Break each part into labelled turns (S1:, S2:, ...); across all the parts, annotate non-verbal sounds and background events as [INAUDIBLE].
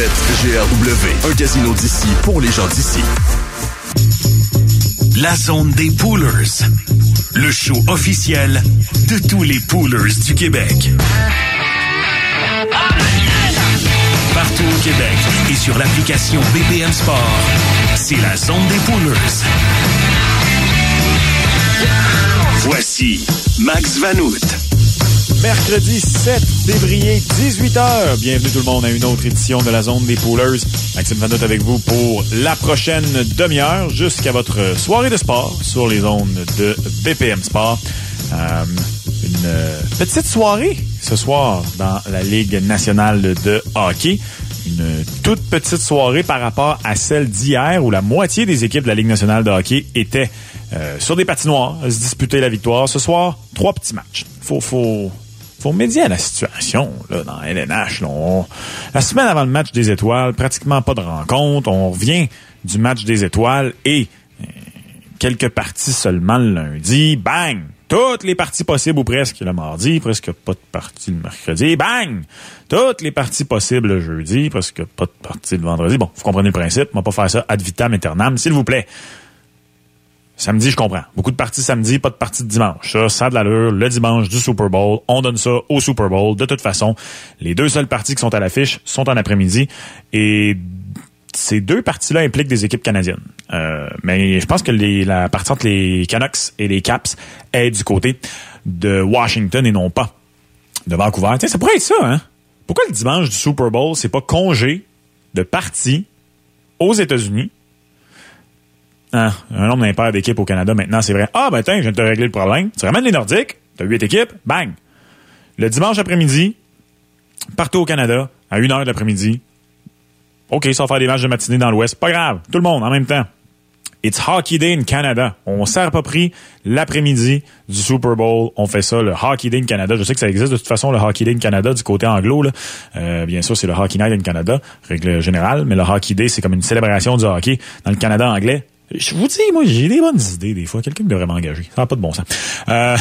S1: BetGLW, un casino d'ici pour les gens d'ici.
S2: La zone des poolers. Le show officiel de tous les poolers du Québec. Partout au Québec et sur l'application BPM Sport, c'est la zone des poolers. Voici Max Vanout.
S3: Mercredi 7 février, 18h. Bienvenue tout le monde à une autre édition de la Zone des Poolers. Maxime Vanout avec vous pour la prochaine demi-heure jusqu'à votre soirée de sport sur les ondes de BPM Sport. Euh, une petite soirée ce soir dans la Ligue nationale de hockey. Une toute petite soirée par rapport à celle d'hier où la moitié des équipes de la Ligue nationale de hockey étaient euh, sur des patinoires à se disputer la victoire. Ce soir, trois petits matchs. Faut, faut, faut médier à la situation là, dans LNH. Là. La semaine avant le match des étoiles, pratiquement pas de rencontre. On revient du match des étoiles et euh, quelques parties seulement le lundi. Bang! Toutes les parties possibles ou presque le mardi, presque pas de partie le mercredi. Bang! Toutes les parties possibles le jeudi, presque pas de partie le vendredi. Bon, vous comprenez le principe. On va pas faire ça ad vitam aeternam, s'il vous plaît. Samedi, je comprends. Beaucoup de parties samedi, pas de parties de dimanche. Ça, ça a de l'allure. Le dimanche du Super Bowl, on donne ça au Super Bowl. De toute façon, les deux seules parties qui sont à l'affiche sont en après-midi. Et ces deux parties-là impliquent des équipes canadiennes. Euh, mais je pense que la partie entre les Canucks et les Caps est du côté de Washington et non pas de Vancouver. Tiens, ça pourrait être ça, hein? Pourquoi le dimanche du Super Bowl, c'est pas congé de partie aux États-Unis ah, un nombre d'impairs d'équipes au Canada maintenant, c'est vrai. Ah, ben tiens, je viens de te régler le problème. Tu ramènes les Nordiques, t'as huit équipes, bang! Le dimanche après-midi, partout au Canada, à une heure de l'après-midi. OK, ça faire des matchs de matinée dans l'Ouest. Pas grave, tout le monde en même temps. It's Hockey Day in Canada. On s'est pas pris l'après-midi du Super Bowl. On fait ça, le Hockey Day in Canada. Je sais que ça existe de toute façon, le Hockey Day in Canada du côté anglo. Là. Euh, bien sûr, c'est le Hockey Night in Canada, règle générale. Mais le Hockey Day, c'est comme une célébration du hockey dans le Canada anglais. Je vous dis, moi, j'ai des bonnes idées des fois. Quelqu'un devrait m'engager. Ça n'a pas de bon sens. Euh,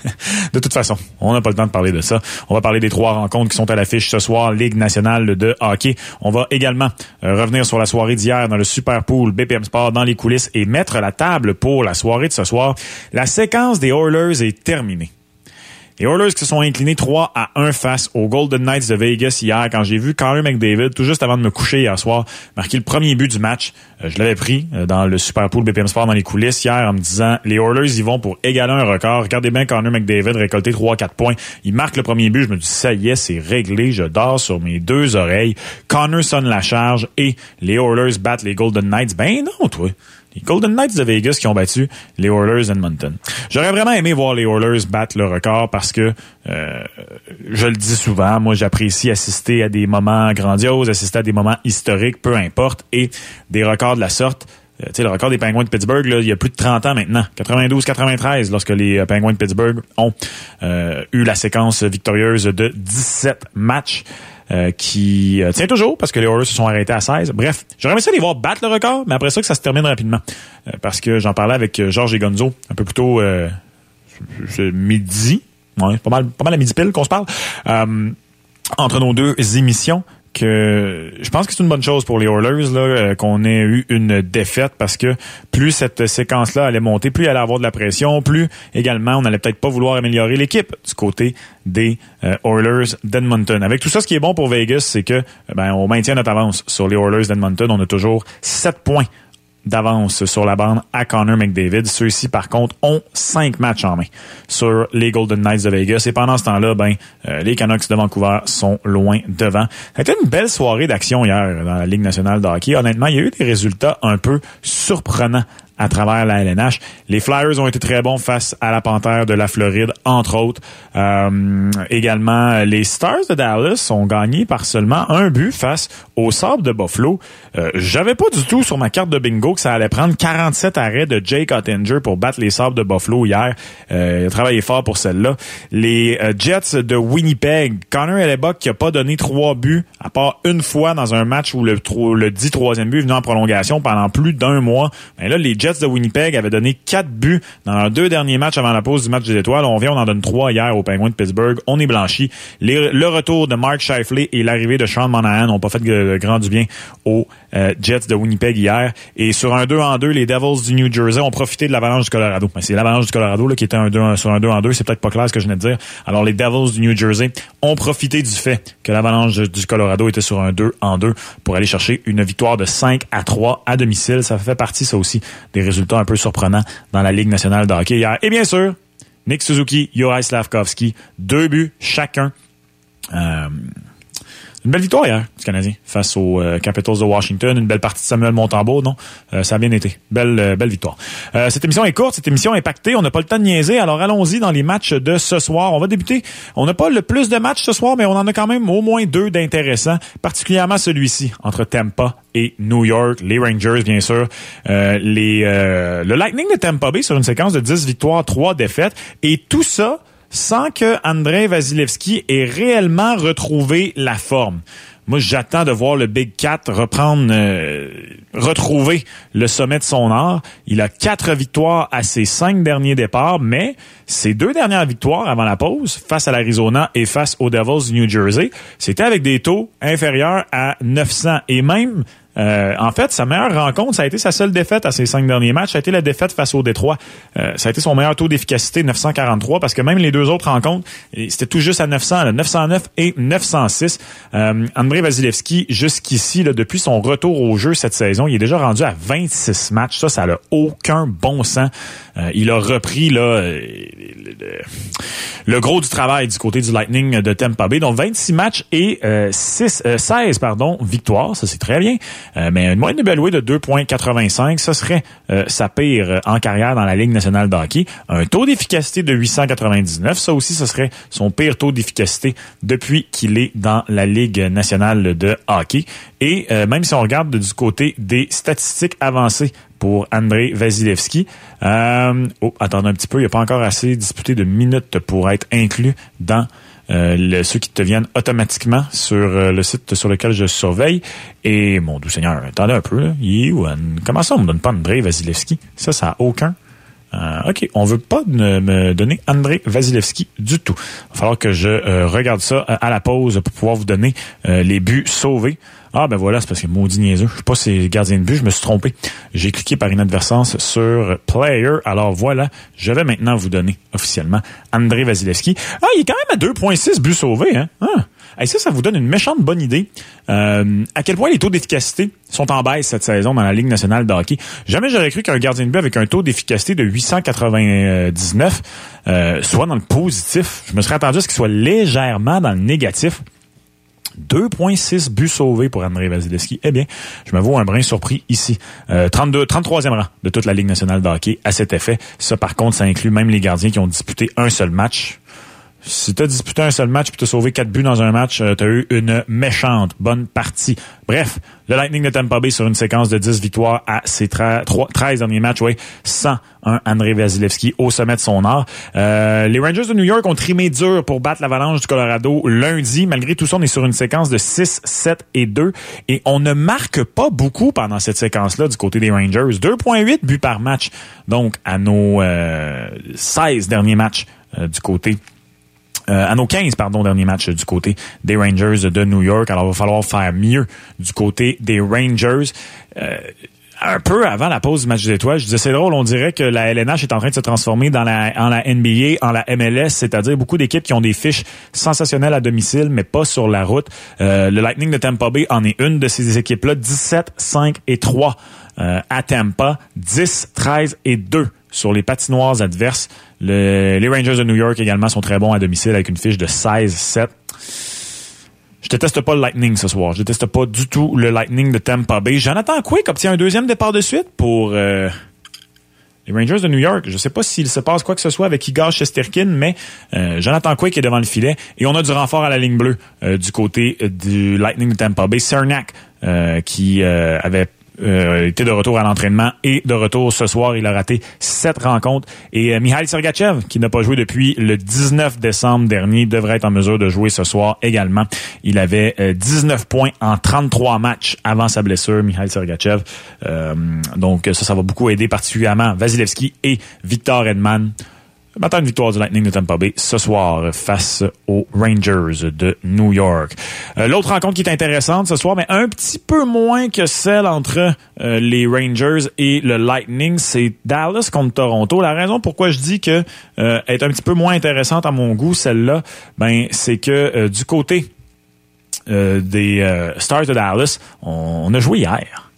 S3: [LAUGHS] de toute façon, on n'a pas le temps de parler de ça. On va parler des trois rencontres qui sont à l'affiche ce soir, Ligue nationale de hockey. On va également euh, revenir sur la soirée d'hier dans le Super Pool BPM Sport dans les coulisses et mettre la table pour la soirée de ce soir. La séquence des Oilers est terminée. Les Oilers qui se sont inclinés 3 à 1 face aux Golden Knights de Vegas hier quand j'ai vu Connor McDavid tout juste avant de me coucher hier soir marquer le premier but du match. Euh, je l'avais pris euh, dans le Super Pool BPM Sport dans les coulisses hier en me disant les Oilers y vont pour égaler un record. Regardez bien Connor McDavid récolter 3-4 points. Il marque le premier but. Je me dis ça y est, c'est réglé. Je dors sur mes deux oreilles. Connor sonne la charge et les Oilers battent les Golden Knights. Ben non, toi. Les Golden Knights de Vegas qui ont battu les Oilers d'Edmonton. J'aurais vraiment aimé voir les Oilers battre le record parce que, euh, je le dis souvent, moi j'apprécie assister à des moments grandioses, assister à des moments historiques, peu importe, et des records de la sorte. Euh, tu sais, le record des Penguins de Pittsburgh, là, il y a plus de 30 ans maintenant, 92-93, lorsque les euh, Penguins de Pittsburgh ont euh, eu la séquence victorieuse de 17 matchs. Euh, qui euh, tient toujours parce que les Oilers se sont arrêtés à 16. Bref, j'aurais aimé ça les voir battre le record, mais après ça que ça se termine rapidement. Euh, parce que j'en parlais avec euh, Georges et Gonzo un peu plus tôt midi. Ouais, pas mal, pas mal à midi pile qu'on se parle. Entre nos deux émissions que je pense que c'est une bonne chose pour les Oilers là euh, qu'on ait eu une défaite parce que plus cette séquence là allait monter, plus elle allait avoir de la pression, plus également on allait peut-être pas vouloir améliorer l'équipe du côté des euh, Oilers d'Edmonton. Avec tout ça, ce qui est bon pour Vegas, c'est que ben on maintient notre avance sur les Oilers d'Edmonton. On a toujours 7 points d'avance sur la bande à Connor McDavid. Ceux-ci, par contre, ont cinq matchs en main sur les Golden Knights de Vegas. Et pendant ce temps-là, ben, euh, les Canucks de Vancouver sont loin devant. C'était une belle soirée d'action hier dans la Ligue nationale de hockey. Honnêtement, il y a eu des résultats un peu surprenants à travers la LNH. Les Flyers ont été très bons face à la Panthère de la Floride, entre autres. Euh, également, les Stars de Dallas ont gagné par seulement un but face aux Sabres de Buffalo. Euh, J'avais pas du tout sur ma carte de bingo que ça allait prendre 47 arrêts de Jake Ottinger pour battre les Sabres de Buffalo hier. Euh, il a travaillé fort pour celle-là. Les euh, Jets de Winnipeg, Connor Hellebuck qui a pas donné trois buts, à part une fois dans un match où le, le dit troisième but est venu en prolongation pendant plus d'un mois. Ben là, les Jets Jets de Winnipeg avaient donné quatre buts dans leurs deux derniers matchs avant la pause du match des étoiles. On vient, on en donne trois hier aux Penguins de Pittsburgh. On est blanchi. le retour de Mark Scheifele et l'arrivée de Sean Monahan n'ont pas fait grand du bien aux euh, Jets de Winnipeg hier. Et sur un 2 en 2, les Devils du New Jersey ont profité de l'avalanche du Colorado. C'est l'avalanche du Colorado qui était un 2, sur un 2 en 2. C'est peut-être pas clair ce que je venais de dire. Alors les Devils du New Jersey ont profité du fait que l'avalanche du Colorado était sur un 2 en 2 pour aller chercher une victoire de 5 à 3 à domicile. Ça fait partie, ça aussi, des résultats un peu surprenants dans la Ligue nationale de hockey hier. Et bien sûr, Nick Suzuki, Juraj Slavkovski, deux buts chacun. Euh, une belle victoire hier du Canadien face aux euh, Capitals de Washington. Une belle partie de Samuel Montembeau, non? Euh, ça a bien été. Belle, euh, belle victoire. cette émission est courte, cette émission est pactée. On n'a pas le temps de niaiser. Alors allons-y dans les matchs de ce soir. On va débuter. On n'a pas le plus de matchs ce soir, mais on en a quand même au moins deux d'intéressants, particulièrement celui-ci entre Tampa et New York, les Rangers, bien sûr, les, le Lightning de Tampa Bay sur une séquence de 10 victoires, 3 défaites. Et tout ça sans que Andrei Vasilevski ait réellement retrouvé la forme. Moi, j'attends de voir le Big Cat reprendre, euh, retrouver le sommet de son art. Il a quatre victoires à ses cinq derniers départs, mais ses deux dernières victoires avant la pause, face à l'Arizona et face aux Devils New Jersey, c'était avec des taux inférieurs à 900. Et même euh, en fait, sa meilleure rencontre, ça a été sa seule défaite à ses cinq derniers matchs. Ça a été la défaite face au Détroit. Euh, ça a été son meilleur taux d'efficacité, 943, parce que même les deux autres rencontres, c'était tout juste à 900, 909 et 906. Euh, André Vasilevski, jusqu'ici, depuis son retour au jeu cette saison, il est déjà rendu à 26 matchs. Ça, ça n'a aucun bon sens. Euh, il a repris là, le, gros du travail du côté du Lightning de Tampa Bay. Donc 26 matchs et 6, 16 pardon, victoires. Ça, c'est très bien. Euh, mais une moyenne évaluée de 2,85, ce serait euh, sa pire euh, en carrière dans la Ligue nationale de hockey. Un taux d'efficacité de 899, ça aussi, ce serait son pire taux d'efficacité depuis qu'il est dans la Ligue nationale de hockey. Et même si on regarde du côté des statistiques avancées pour Andrei Vasilevski. oh, attendez un petit peu, il n'y a pas encore assez disputé de minutes pour être inclus dans euh, ceux qui te viennent automatiquement sur euh, le site sur lequel je surveille. Et mon doux Seigneur, attendez un peu, là. comment ça on me donne pas André Vasilevski? Ça, ça a aucun. Euh, OK, on veut pas me donner André Vasilevski du tout. Il va falloir que je regarde ça à la pause pour pouvoir vous donner les buts sauvés. Ah ben voilà, c'est parce que maudit niaiseux. Je sais pas si c'est gardien de but, je me suis trompé. J'ai cliqué par inadvertance sur Player. Alors voilà, je vais maintenant vous donner officiellement André Vasilevski. Ah, il est quand même à 2.6 buts sauvés, hein? Ah. Et ça, ça vous donne une méchante bonne idée euh, à quel point les taux d'efficacité sont en baisse cette saison dans la Ligue nationale de hockey. Jamais j'aurais cru qu'un gardien de but avec un taux d'efficacité de 899 euh, soit dans le positif. Je me serais attendu à ce qu'il soit légèrement dans le négatif. 2,6 buts sauvés pour André Vasilevski. Eh bien, je me vois un brin surpris ici. Euh, 32, 33e rang de toute la Ligue nationale de hockey à cet effet. Ça, par contre, ça inclut même les gardiens qui ont disputé un seul match. Si t'as disputé un seul match puis t'as sauvé quatre buts dans un match, euh, t'as eu une méchante bonne partie. Bref, le Lightning de Tampa Bay sur une séquence de 10 victoires à ses 13 derniers matchs, ouais, sans un André Vasilevski au sommet de son art. Euh, les Rangers de New York ont trimé dur pour battre l'Avalanche du Colorado lundi. Malgré tout ça, on est sur une séquence de 6, 7 et 2 et on ne marque pas beaucoup pendant cette séquence-là du côté des Rangers. 2.8 buts par match, donc à nos euh, 16 derniers matchs euh, du côté euh, à nos 15 pardon derniers matchs du côté des Rangers de New York. Alors il va falloir faire mieux du côté des Rangers. Euh, un peu avant la pause du match des étoiles, je disais c'est drôle, on dirait que la LNH est en train de se transformer dans la en la NBA, en la MLS, c'est-à-dire beaucoup d'équipes qui ont des fiches sensationnelles à domicile, mais pas sur la route. Euh, le Lightning de Tampa Bay en est une de ces équipes-là, 17, 5 et 3 à Tampa, 10, 13 et 2 sur les patinoires adverses. les Rangers de New York également sont très bons à domicile avec une fiche de 16-7. Je déteste pas le Lightning ce soir. Je déteste pas du tout le Lightning de Tampa Bay. Jonathan Quick obtient un deuxième départ de suite pour euh, les Rangers de New York. Je sais pas s'il se passe quoi que ce soit avec Igor Shesterkin, mais euh, Jonathan Quick est devant le filet et on a du renfort à la ligne bleue euh, du côté du Lightning de Tampa Bay. Cernak qui avait euh, était de retour à l'entraînement et de retour ce soir. Il a raté sept rencontres. Et euh, Mihail Sergachev, qui n'a pas joué depuis le 19 décembre dernier, devrait être en mesure de jouer ce soir également. Il avait 19 points en 33 matchs avant sa blessure, Mihail Sergachev. donc ça, ça va beaucoup aider particulièrement Vasilevski et Victor Edman. Matin une victoire du Lightning de Tampa Bay ce soir face aux Rangers de New York. Euh, l'autre rencontre qui est intéressante ce soir, mais un petit peu moins que celle entre euh, les Rangers et le Lightning, c'est Dallas contre Toronto. La raison pourquoi je dis que euh, est un petit peu moins intéressante à mon goût, celle-là, ben c'est que du côté des Stars de Dallas, on a joué hier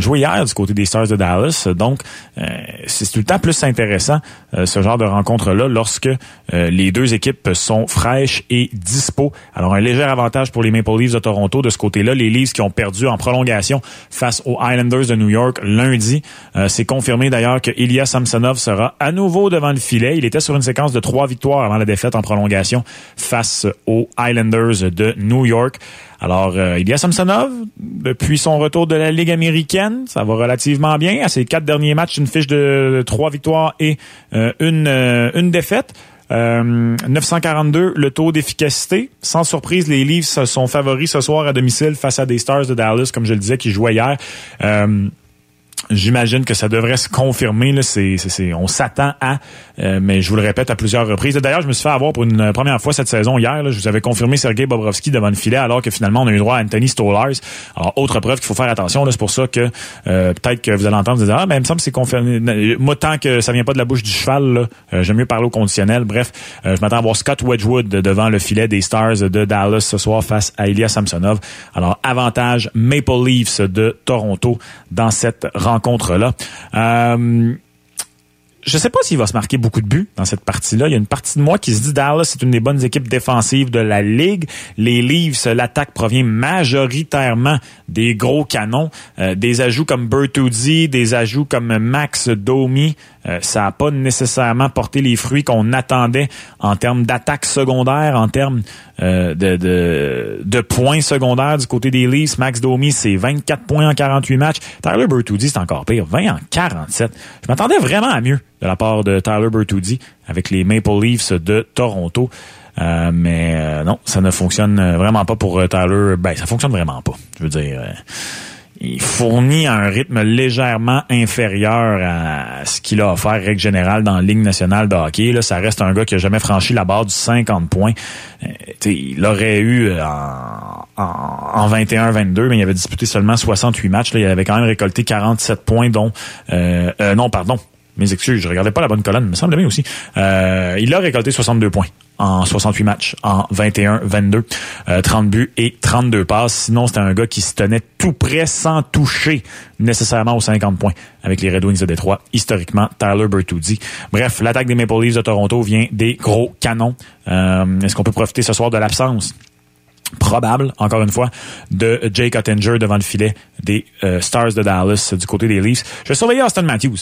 S3: joué hier du côté des Stars de Dallas. Donc, euh, c'est tout le temps plus intéressant, euh, ce genre de rencontre-là, lorsque euh, les deux équipes sont fraîches et dispo. Alors, un léger avantage pour les Maple Leafs de Toronto de ce côté-là. Les Leafs qui ont perdu en prolongation face aux Islanders de New York lundi. c'est confirmé d'ailleurs que Ilya Samsonov sera à nouveau devant le filet. Il était sur une séquence de trois victoires avant la défaite en prolongation face aux Islanders de New York. Alors, euh, Ilya Samsonov, depuis son retour de la Ligue américaine, ça va relativement bien. À ses quatre derniers matchs, une fiche de trois victoires et euh, une, euh, une défaite. 942 euh, le taux d'efficacité. Sans surprise, les Leafs sont favoris ce soir à domicile face à des Stars de Dallas, comme je le disais, qui jouaient hier. J'imagine que ça devrait se confirmer. Là. C'est, on s'attend à, euh, mais je vous le répète à plusieurs reprises. D'ailleurs, je me suis fait avoir pour une première fois cette saison hier. Là, je vous avais confirmé Sergei Bobrovski devant le filet, alors que finalement, on a eu droit à Anthony Stolars. Alors, autre preuve qu'il faut faire attention. C'est pour ça que euh, peut-être que vous allez entendre dire Ah, mais il me semble que c'est confirmé. Moi, tant que ça vient pas de la bouche du cheval, euh, j'aime mieux parler au conditionnel. Bref, je m'attends à voir Scott Wedgwood devant le filet des Stars de Dallas ce soir face à Ilya Samsonov. Alors, avantage Maple Leafs de Toronto dans cette rencontre-là. Euh, je sais pas s'il va se marquer beaucoup de buts dans cette partie-là. Il y a une partie de moi qui se dit Dallas c'est une des bonnes équipes défensives de la ligue. Les Leafs, l'attaque provient majoritairement des gros canons, euh, des ajouts comme Bertuzzi, des ajouts comme Max Domi. Euh, ça n'a pas nécessairement porté les fruits qu'on attendait en termes d'attaque secondaire, en termes euh, de, points secondaires du côté des Leafs. Max Domi, c'est 24 points en 48 matchs. Tyler Bertuzzi, c'est encore pire, 20 en 47. Je m'attendais vraiment à mieux de la part de Tyler Bertuzzi avec les Maple Leafs de Toronto. Euh, mais non, ça ne fonctionne vraiment pas pour Tyler. Ben, ça fonctionne vraiment pas. Je veux dire, il fournit un rythme légèrement inférieur à ce qu'il a offert, règle générale, dans la Ligue nationale de hockey. Là, ça reste un gars qui a jamais franchi la barre du 50 points. Euh, il aurait eu euh, en, en, 21-22, mais il avait disputé seulement 68 matchs. Là, il avait quand même récolté 47 points, dont... Euh, non, pardon, mes excuses, je regardais pas la bonne colonne, me semble bien aussi. il a récolté 62 points en 68 matchs, en 21, 22, 30 buts et 32 passes. Sinon, c'était un gars qui se tenait tout près sans toucher nécessairement aux 50 points avec les Red Wings de Détroit. Historiquement, Tyler Bertuzzi. Bref, l'attaque des Maple Leafs de Toronto vient des gros canons. Euh, est-ce qu'on peut profiter ce soir de l'absence? Probable, encore une fois, de Jake Ottinger devant le filet des euh, Stars de Dallas du côté des Leafs. Je vais surveiller Austin Matthews.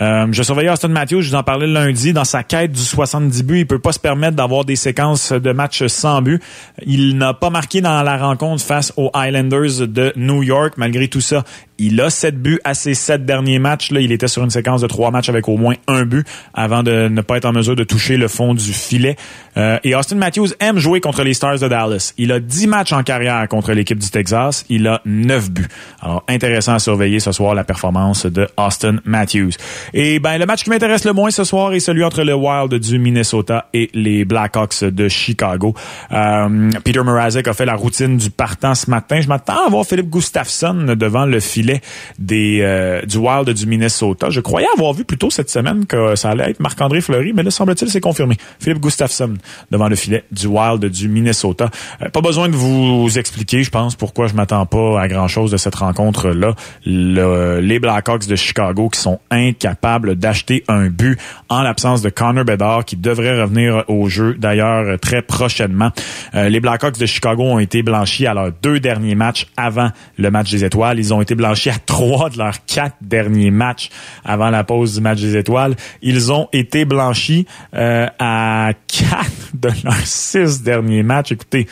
S3: Euh, je surveillais Austin Matthews, je vous en parlais lundi, dans sa quête du 70 buts, il peut pas se permettre d'avoir des séquences de matchs sans but. Il n'a pas marqué dans la rencontre face aux Islanders de New York. Malgré tout ça, il a sept buts à ses sept derniers matchs. Là, il était sur une séquence de trois matchs avec au moins un but avant de ne pas être en mesure de toucher le fond du filet. Euh, et Austin Matthews aime jouer contre les Stars de Dallas. Il a dix matchs en carrière contre l'équipe du Texas. Il a neuf buts. Alors, intéressant à surveiller ce soir la performance de Austin Matthews. Et ben, le match qui m'intéresse le moins ce soir est celui entre le Wild du Minnesota et les Blackhawks de Chicago. Euh, Peter Mrazek a fait la routine du partant ce matin. Je m'attends à voir Philippe Gustafsson devant le filet euh, du Wild du Minnesota. Je croyais avoir vu plus tôt cette semaine que ça allait être Marc-André Fleury, mais là, semble-t-il, c'est confirmé. Philippe Gustafsson devant le filet du Wild du Minnesota. Euh, pas besoin de vous expliquer, je pense, pourquoi je m'attends pas à grand-chose de cette rencontre-là. Le, les Blackhawks de Chicago qui sont incapables d'acheter un but en l'absence de Connor Bedard qui devrait revenir au jeu d'ailleurs très prochainement. Euh, les Blackhawks de Chicago ont été blanchis à leurs deux derniers matchs avant le match des étoiles. Ils ont été blanchis à trois de leurs quatre derniers matchs avant la pause du match des étoiles. Ils ont été blanchis euh, à quatre de leurs six derniers matchs. Écoutez,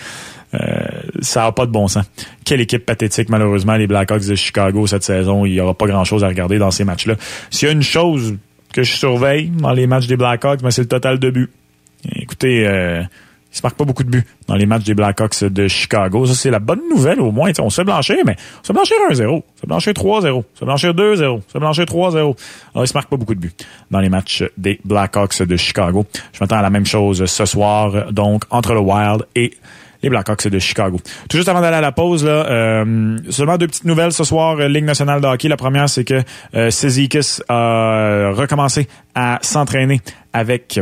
S3: ça n'a pas de bon sens. Quelle équipe pathétique, malheureusement, les Blackhawks de Chicago cette saison. Il n'y aura pas grand-chose à regarder dans ces matchs-là. S'il y a une chose que je surveille dans les matchs des Blackhawks, ben, c'est le total de buts. Écoutez, euh, il se marque pas beaucoup de buts dans les matchs des Blackhawks de Chicago. Ça, c'est la bonne nouvelle, au moins. on se blanchir, mais on se blanchir 1-0. On se blanchir 3-0. On se blanchir 2-0. On se blanchir 3-0. Alors, il se marque pas beaucoup de buts dans les matchs des Blackhawks de Chicago. Je m'attends à la même chose ce soir, donc, entre le Wild et les Blackhawks de Chicago. Tout juste avant d'aller à la pause, là, euh, seulement deux petites nouvelles ce soir, euh, Ligue nationale de hockey. La première, c'est que euh, a recommencé à s'entraîner avec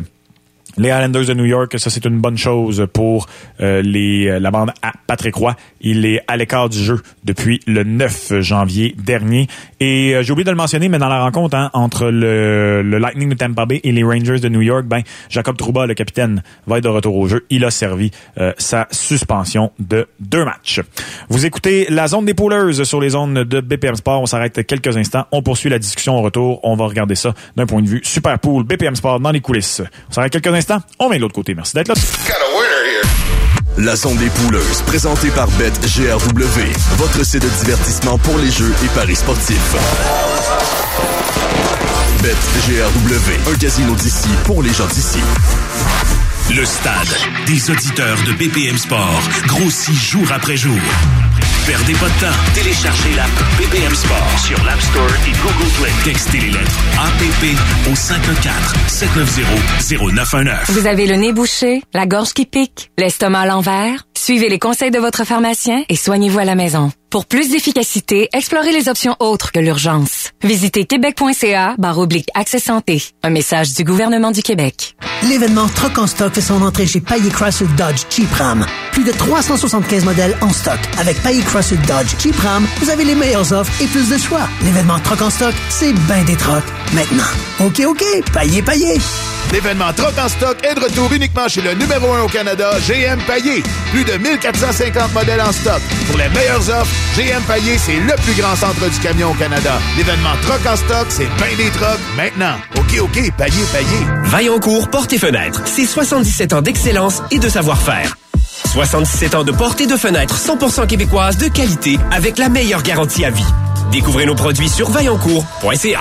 S3: les Islanders de New York, ça c'est une bonne chose pour euh, les, euh, la bande à Patrick Roy. Il est à l'écart du jeu depuis le 9 janvier dernier. Et euh, j'ai oublié de le mentionner, mais dans la rencontre hein, entre le, le, Lightning de Tampa Bay et les Rangers de New York, ben Jacob Trouba, le capitaine, va être de retour au jeu. Il a servi sa suspension de deux matchs. Vous écoutez la zone des poolers sur les zones de BPM Sport. On s'arrête quelques instants. On poursuit la discussion au retour. On va regarder ça d'un point de vue super pool BPM Sport dans les coulisses. On s'arrête quelques instants on vient de l'autre côté. Merci d'être là.
S1: La zone des pouleuses, présentée par BetGRW, votre site de divertissement pour les jeux et paris sportifs. BetGRW, un casino d'ici pour les gens d'ici.
S2: Le stade des auditeurs de BPM Sport grossit jour après jour. Perdez pas de temps. Téléchargez l'app BPM Sport sur l'App Store et Google Play. Textez les lettres APP au 514-790-0919.
S4: Vous avez le nez bouché, la gorge qui pique, l'estomac à l'envers? Suivez les conseils de votre pharmacien et soignez-vous à la maison. Pour plus d'efficacité, explorez les options autres que l'urgence. Visitez québec.ca barre oblique Accès Santé. Un message du gouvernement du Québec.
S5: L'événement Troc en stock fait son entrée chez Payet Chrysler Dodge Jeep Ram. Plus de 375 modèles en stock. Avec Payet Chrysler Dodge Jeep Ram, vous avez les meilleures offres et plus de choix. L'événement Troc en stock, c'est ben des trocs. Maintenant. OK, OK, Payet, Payet.
S6: L'événement Troc en stock est de retour uniquement chez le numéro 1 au Canada, GM Payet. Plus de 1450 modèles en stock. Pour les meilleures offres, GM Payet, c'est le plus grand centre du camion au Canada. L'événement Troc en stock, c'est bien des trocs maintenant. OK, OK, Payet, Payet.
S7: Vaillancourt Porte et Fenêtres. C'est 77 ans d'excellence et de savoir-faire. 77 ans de porte et de fenêtres 100% québécoises de qualité avec la meilleure garantie à vie. Découvrez nos produits sur vaillancourt.ca.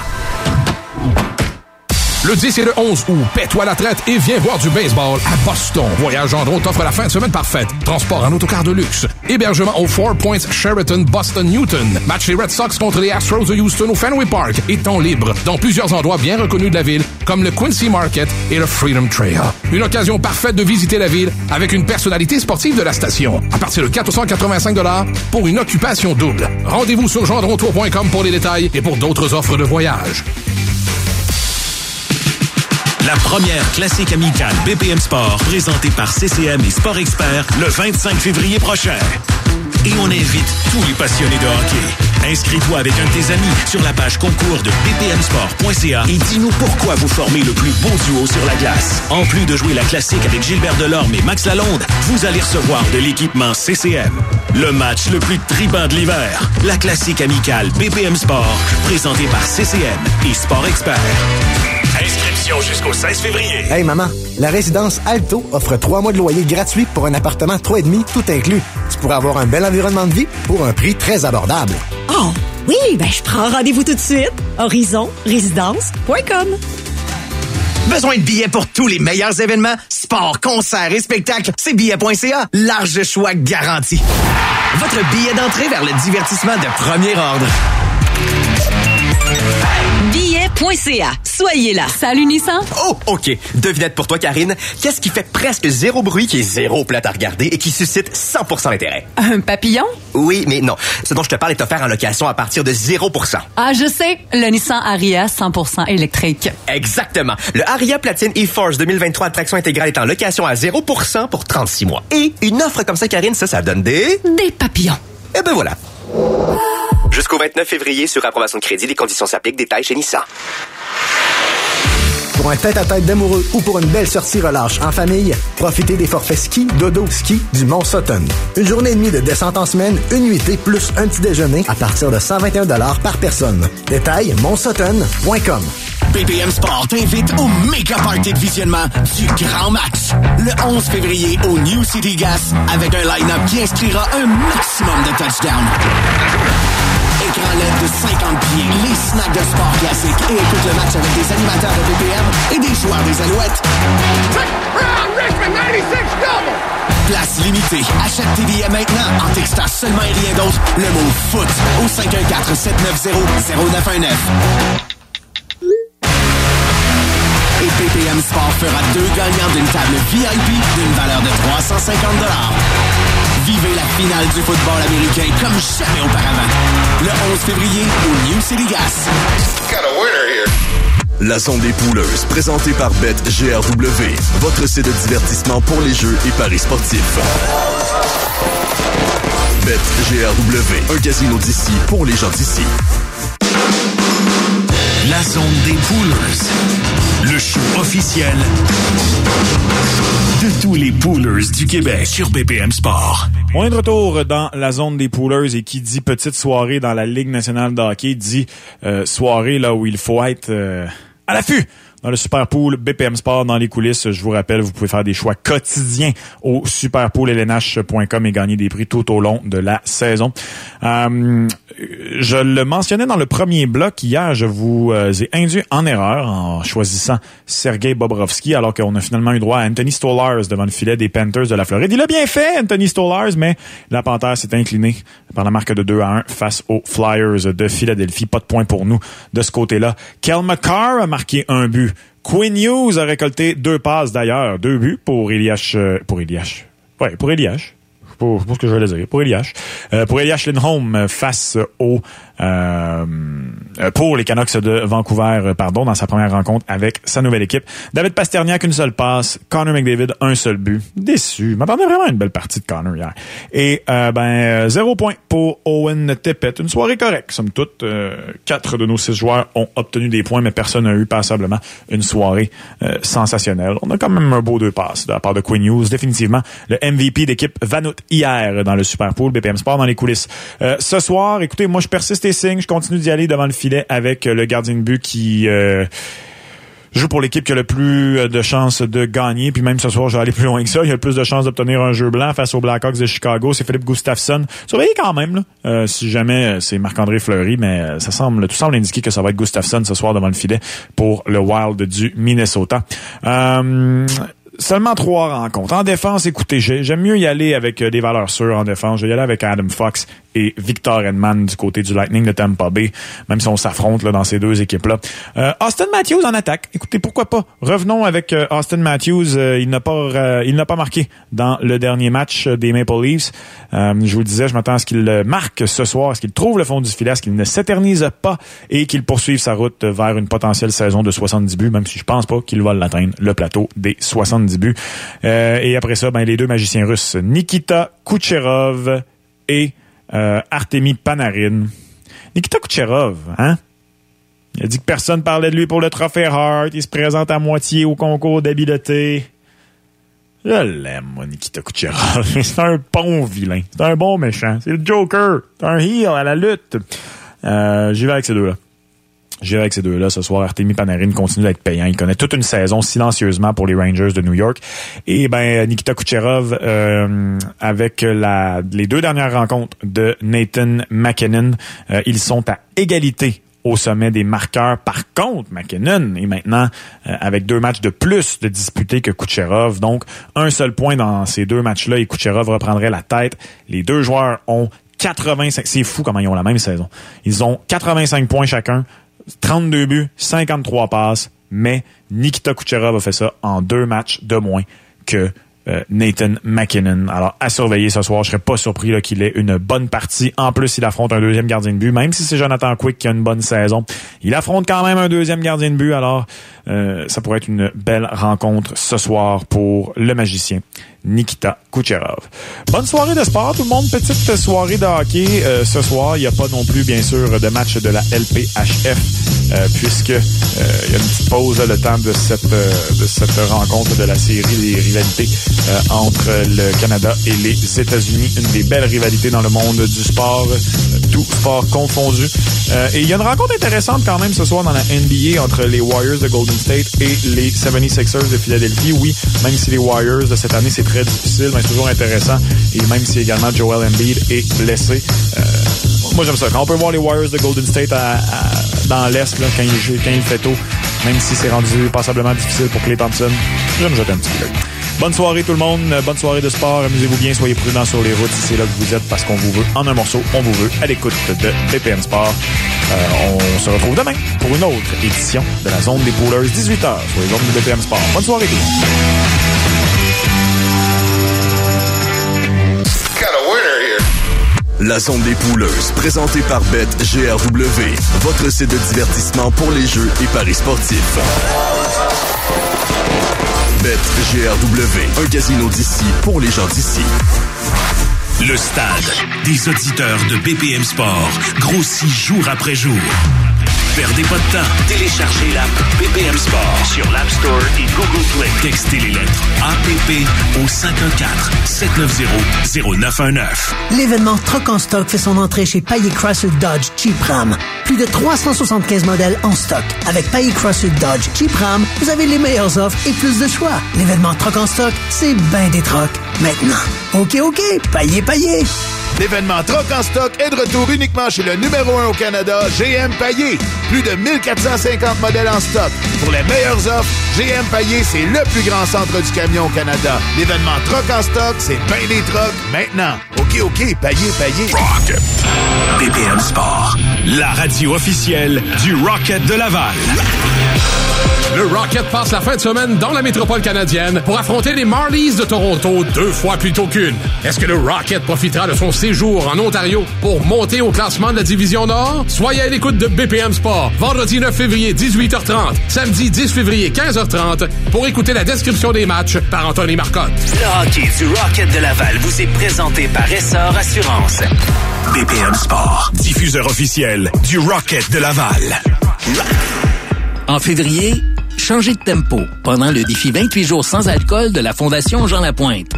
S8: Le 10 et le 11 août, paie-toi la traite et viens voir du baseball à Boston. Voyage Gendron t'offre la fin de semaine parfaite. Transport en autocar de luxe. Hébergement au Four Points Sheraton Boston Newton. Match les Red Sox contre les Astros de Houston au Fenway Park et temps libre dans plusieurs endroits bien reconnus de la ville comme le Quincy Market et le Freedom Trail. Une occasion parfaite de visiter la ville avec une personnalité sportive de la station. À partir de 485 pour une occupation double. Rendez-vous sur gendrontour.com pour les détails et pour d'autres offres de voyage
S2: la première classique amicale BPM Sport présentée par CCM et Sport Expert le 25 février prochain. Et on invite tous les passionnés de hockey. Inscris-toi avec un de tes amis sur la page concours de bpmsport.ca et dis-nous pourquoi vous formez le plus beau duo sur la glace. En plus de jouer la classique avec Gilbert Delorme et Max Lalonde, vous allez recevoir de l'équipement CCM. Le match le plus triband de l'hiver. La classique amicale BPM Sport, présentée par CCM et Sport Expert. Inscription jusqu'au 16 février.
S9: Hey maman, la résidence Alto offre trois mois de loyer gratuit pour un appartement 3,5 tout inclus. Tu pourrais avoir un bel environnement de vie pour un prix très abordable.
S10: Oh, oui, ben je prends rendez-vous tout de suite. Horizonrésidence.com
S11: Besoin de billets pour tous les meilleurs événements, sports, concerts et spectacles? C'est billet.ca. Large choix garanti. Votre billet d'entrée vers le divertissement de premier ordre.
S10: Billet.ca. Soyez là. Salut Nissan.
S11: Oh, OK. Devinette pour toi, Karine. Qu'est-ce qui fait presque zéro bruit, qui est zéro plate à regarder et qui suscite 100% d'intérêt?
S10: Un papillon?
S11: Oui, mais non. Ce dont je te parle est offert en location à partir de 0%
S10: Ah, je sais. Le Nissan Aria 100% électrique.
S11: Exactement. Le Aria Platine e-Force 2023 à traction intégrale est en location à 0% pour 36 mois. Et une offre comme ça, Karine, ça, ça donne des...
S10: Des papillons.
S11: Eh ben voilà. Jusqu'au 29 février, sur approbation de crédit, les conditions s'appliquent. Détails chez Nissan.
S9: Pour un tête-à-tête d'amoureux ou pour une belle sortie relâche en famille, profitez des forfaits ski, dodo, ski du Mont Sutton. Une journée et demie de descente en semaine, une nuitée plus un petit déjeuner à partir de 121 par personne. Détails, montsutton.com.
S12: BPM Sport t'invite au méga party de visionnement du Grand Max. Le 11 février au New City Gas avec un line-up qui inscrira un maximum de touchdowns. Écran LED de 50 pieds, les snacks de sport classiques et écoute le match avec des animateurs de BPM et des joueurs des Alouettes. Place limitée. Achète tes maintenant en textant seulement et rien d'autre le mot foot au 514 790 0919. Et PPM Sport fera deux gagnants d'une table VIP d'une valeur de 350 Vivez la finale du football américain comme jamais auparavant. Le 11 février au New City Gas.
S1: La zone des pouleuses, présentée par BetGRW, votre site de divertissement pour les jeux et paris sportifs. BetGRW, un casino d'ici pour les gens d'ici.
S2: La zone des pouleuses, le show officiel de tous les poolers du Québec sur BPM Sport.
S3: On est de retour dans la zone des poolers et qui dit petite soirée dans la Ligue nationale de hockey dit euh, soirée là où il faut être euh, à l'affût dans le Super Pool BPM Sport dans les coulisses. Je vous rappelle, vous pouvez faire des choix quotidiens au superpoollnh.com et gagner des prix tout au long de la saison. Euh, je le mentionnais dans le premier bloc hier, je vous euh, ai induit en erreur en choisissant Sergei Bobrovski alors qu'on a finalement eu droit à Anthony Stollars devant le filet des Panthers de la Floride. Il a bien fait, Anthony Stollars, mais la Panthère s'est inclinée par la marque de 2 à 1 face aux Flyers de Philadelphie. Pas de point pour nous de ce côté-là. Kel McCarr a marqué un but. Quinn Hughes a récolté deux passes d'ailleurs, deux buts pour Elias, euh, pour Elias. Ouais, pour Elias pour, ce que je voulais dire, pour Elias. Euh, pour Elias Lindholm face au euh, pour les Canucks de Vancouver, euh, pardon, dans sa première rencontre avec sa nouvelle équipe. David Pasterniak, une seule passe. Connor McDavid, un seul but. Déçu. M'attendais vraiment une belle partie de Connor hier. Et euh, ben zéro point pour Owen Tippett. Une soirée correcte, somme toute. quatre de nos six joueurs ont obtenu des points, mais personne n'a eu passablement une soirée sensationnelle. On a quand même un beau deux passes de la part de Quinn Hughes. Définitivement, le MVP d'équipe Vanout hier dans le Super Pool BPM Sport dans les coulisses. ce soir, écoutez, moi je persiste je continue d'y aller devant le filet avec euh, le gardien de but qui euh, joue pour l'équipe qui a le plus euh, de chances de gagner. Puis même ce soir, je vais aller plus loin que ça. Il a le plus de chances d'obtenir un jeu blanc face aux Blackhawks de Chicago. C'est Philippe Gustafsson. Surveillez quand même, si jamais c'est Marc-André Fleury, mais ça semble, tout semble indiquer que ça va être Gustafsson ce soir devant le filet pour le Wild du Minnesota. Seulement trois rencontres. En défense, écoutez, j'aime mieux y aller avec des valeurs sûres en défense. Je vais y aller avec Adam Fox et Victor Edman du côté du Lightning de Tampa Bay, même si on s'affronte dans ces deux équipes-là. Euh, Austin Matthews en attaque. Écoutez, pourquoi pas? Revenons avec euh, Austin Matthews. Euh, il n'a pas il n'a pas marqué dans le dernier match des Maple Leafs. je vous le disais, je m'attends à ce qu'il marque ce soir, à ce qu'il trouve le fond du filet, à ce qu'il ne s'éternise pas et qu'il poursuive sa route vers une potentielle saison de 70 buts, même si je pense pas qu'il va l'atteindre, le plateau des 70 buts. et après ça, ben, les deux magiciens russes, Nikita Kucherov et euh, Panarin. Nikita Kucherov, hein? Il a dit que personne parlait de lui pour le trophée Hart. Il se présente à moitié au concours d'habileté. Je l'aime, moi, Nikita Kucherov. [LAUGHS] C'est un bon vilain. C'est un bon méchant. C'est le Joker. C'est un heel à la lutte. Euh, J'y vais avec ces deux-là. J'irai avec ces deux-là ce soir. Artemi Panarin continue d'être payant. Il connaît toute une saison silencieusement pour les Rangers de New York. Et ben Nikita Kucherov, euh, avec les deux dernières rencontres de Nathan McKinnon, euh, ils sont à égalité au sommet des marqueurs. Par contre, McKinnon est maintenant euh, avec deux matchs de plus de disputés que Kucherov. Donc, un seul point dans ces deux matchs-là et Kucherov reprendrait la tête. Les deux joueurs ont 85. C'est fou comment ils ont la même saison. Ils ont 85 points chacun. 32 buts, 53 passes, mais Nikita Kucherov a fait ça en deux matchs de moins que euh, Nathan McKinnon. Alors, à surveiller ce soir. Je serais pas surpris qu'il ait une bonne partie. En plus, il affronte un deuxième gardien de but. Même si c'est Jonathan Quick qui a une bonne saison, il affronte quand même un deuxième gardien de but. Alors, euh, ça pourrait être une belle rencontre ce soir pour le magicien Nikita Kucherov. Bonne soirée de sport, tout le monde. Petite soirée de hockey euh, ce soir. Il n'y a pas non plus, bien sûr, de match de la LPHF euh, puisque euh, il y a une petite pause le temps de cette de cette rencontre de la série des rivalités entre le Canada et les États-Unis. Une des belles rivalités dans le monde du sport. tout sport confondu. Euh, et il y a une rencontre intéressante quand même ce soir dans la NBA entre les Warriors de Golden State et les 76ers de Philadelphie. Oui, même si les Warriors de cette année, c'est très difficile, mais c'est toujours intéressant. Et même si également Joel Embiid est blessé. Euh, moi, j'aime ça. Quand on peut voir les Warriors de Golden State dans l'Est, quand, il, quand il fait tôt, même si c'est rendu passablement difficile pour Clay Thompson, j'aime jeter un petit peu Bonne soirée tout le monde, bonne soirée de sport, amusez-vous bien, soyez prudents sur les routes si c'est là que vous êtes parce qu'on vous veut en un morceau, on vous veut à l'écoute de BPM Sport. Euh, on se retrouve demain pour une autre édition de la zone des poolers 18h sur les zones de BPM Sport. Bonne soirée tout le
S1: monde. La zone des pouleuses, présentée par BetGRW, votre site de divertissement pour les jeux et paris sportifs. BetGRW, un casino d'ici pour les gens d'ici.
S2: Le stade des auditeurs de BPM Sport grossit jour après jour. Perdez pas de temps. Téléchargez l'app BPM Sport sur l'App Store et Google Play. Textez les lettres APP au 514-790-0919.
S5: L'événement Troc en stock fait son entrée chez Payet Chrysler Dodge Jeep Ram. Plus de 375 modèles en stock. Avec Payet Chrysler Dodge Jeep Ram, vous avez les meilleures offres et plus de choix. L'événement Troc en stock, c'est bien des trocs. Maintenant, OK, OK, Payet, Payet.
S6: L'événement Troc en stock est de retour uniquement chez le numéro 1 au Canada, GM Paillé. Plus de 1450 modèles en stock. Pour les meilleures offres, GM Paillé, c'est le plus grand centre du camion au Canada. L'événement Troc en stock, c'est bien des trocs maintenant. OK, OK, Paillé, Paillé.
S2: BPM Sport, la radio officielle du Rocket de Laval.
S8: Le Rocket passe la fin de semaine dans la métropole canadienne pour affronter les Marlies de Toronto deux fois plus tôt qu'une. Est-ce que le Rocket profitera de son séjour en Ontario pour monter au classement de la Division Nord? Soyez à l'écoute de BPM Sport, vendredi 9 février 18h30, samedi 10 février 15h30 pour écouter la description des matchs par Anthony Marcotte.
S13: Le hockey du Rocket de Laval vous est présenté par Essor Assurance.
S2: BPM Sport, diffuseur officiel du Rocket de Laval.
S14: En février, changez de tempo pendant le défi 28 jours sans alcool de la Fondation Jean Lapointe.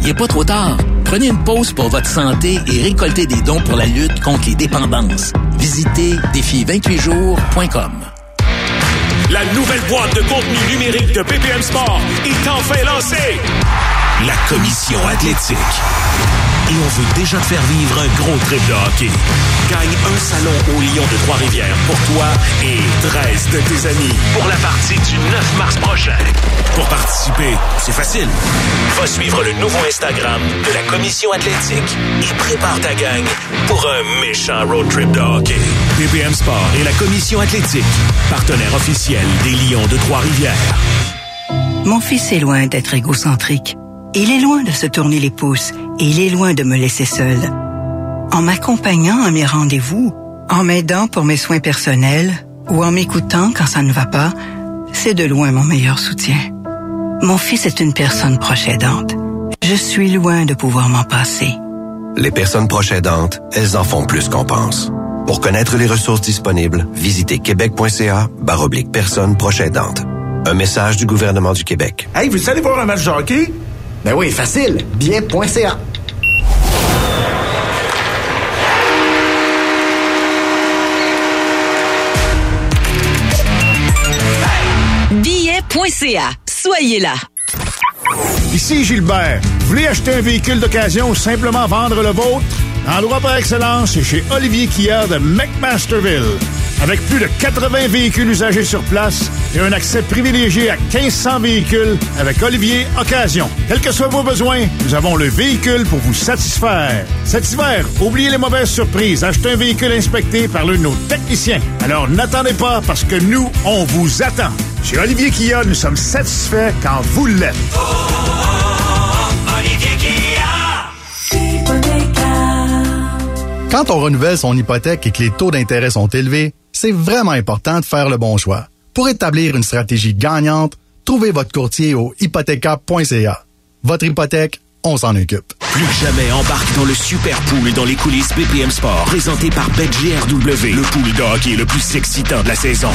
S14: Il n'est pas trop tard. Prenez une pause pour votre santé et récoltez des dons pour la lutte contre les dépendances. Visitez défi28jours.com.
S2: La nouvelle boîte de contenu numérique de BPM Sport est enfin lancée. La commission athlétique et on veut déjà te faire vivre un gros trip de hockey. Gagne un salon au Lion de Trois-Rivières pour toi et 13 de tes amis pour la partie du 9 mars prochain. Pour participer, c'est facile. Va suivre le nouveau Instagram de la commission athlétique et prépare ta gang pour un méchant road trip de hockey. BPM Sport et la commission athlétique, partenaire officiel des Lions de Trois-Rivières.
S15: Mon fils est loin d'être égocentrique. Il est loin de se tourner les pouces et il est loin de me laisser seule. En m'accompagnant à mes rendez-vous, en m'aidant pour mes soins personnels ou en m'écoutant quand ça ne va pas, c'est de loin mon meilleur soutien. Mon fils est une personne proche aidante. Je suis loin de pouvoir m'en passer.
S16: Les personnes proches aidantes, elles en font plus qu'on pense. Pour connaître les ressources disponibles, visitez québec.ca baroblique personnes proches aidantes. Un message du gouvernement du Québec.
S17: Hey, vous allez voir un match de hockey? Ben oui, facile. Bien.ca.
S18: Billet.ca. Soyez là.
S19: Ici Gilbert. Vous voulez acheter un véhicule d'occasion ou simplement vendre le vôtre? Endroit par excellence, c'est chez Olivier Quillard de McMasterville. Avec plus de 80 véhicules usagés sur place et un accès privilégié à 1500 véhicules avec Olivier Occasion. Quels que soient vos besoins, nous avons le véhicule pour vous satisfaire. Cet hiver, oubliez les mauvaises surprises. Achetez un véhicule inspecté par l'un de nos techniciens. Alors n'attendez pas parce que nous, on vous attend. Chez Olivier Kia, nous sommes satisfaits quand vous l'êtes.
S20: Quand on renouvelle son hypothèque et que les taux d'intérêt sont élevés, c'est vraiment important de faire le bon choix. Pour établir une stratégie gagnante, trouvez votre courtier au hypothéca.ca. Votre hypothèque, on s'en occupe.
S2: Plus que jamais, embarque dans le super pool dans les coulisses BPM Sport, présenté par BetGRW, le pool de hockey le plus excitant de la saison.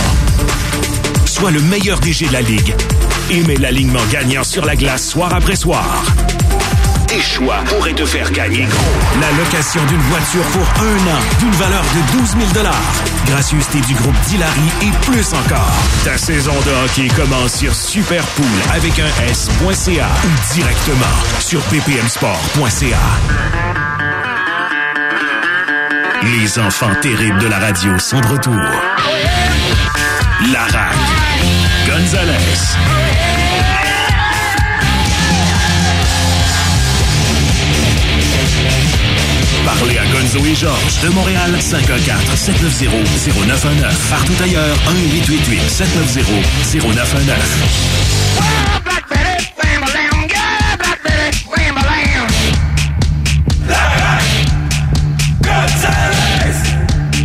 S2: Sois le meilleur DG de la Ligue et mets l'alignement gagnant sur la glace soir après soir. Tes choix pourraient te faire gagner gros. La location d'une voiture pour un an d'une valeur de 12 000 Gracieuseté du groupe Dilary et plus encore. Ta saison de hockey commence sur Superpool avec un S.ca ou directement sur ppmsport.ca. Les enfants terribles de la radio sont de retour. Lara, Gonzalez. Parlez à Gonzo et Georges de Montréal 514-790-0919. Partout ailleurs, 1-888-790-0919.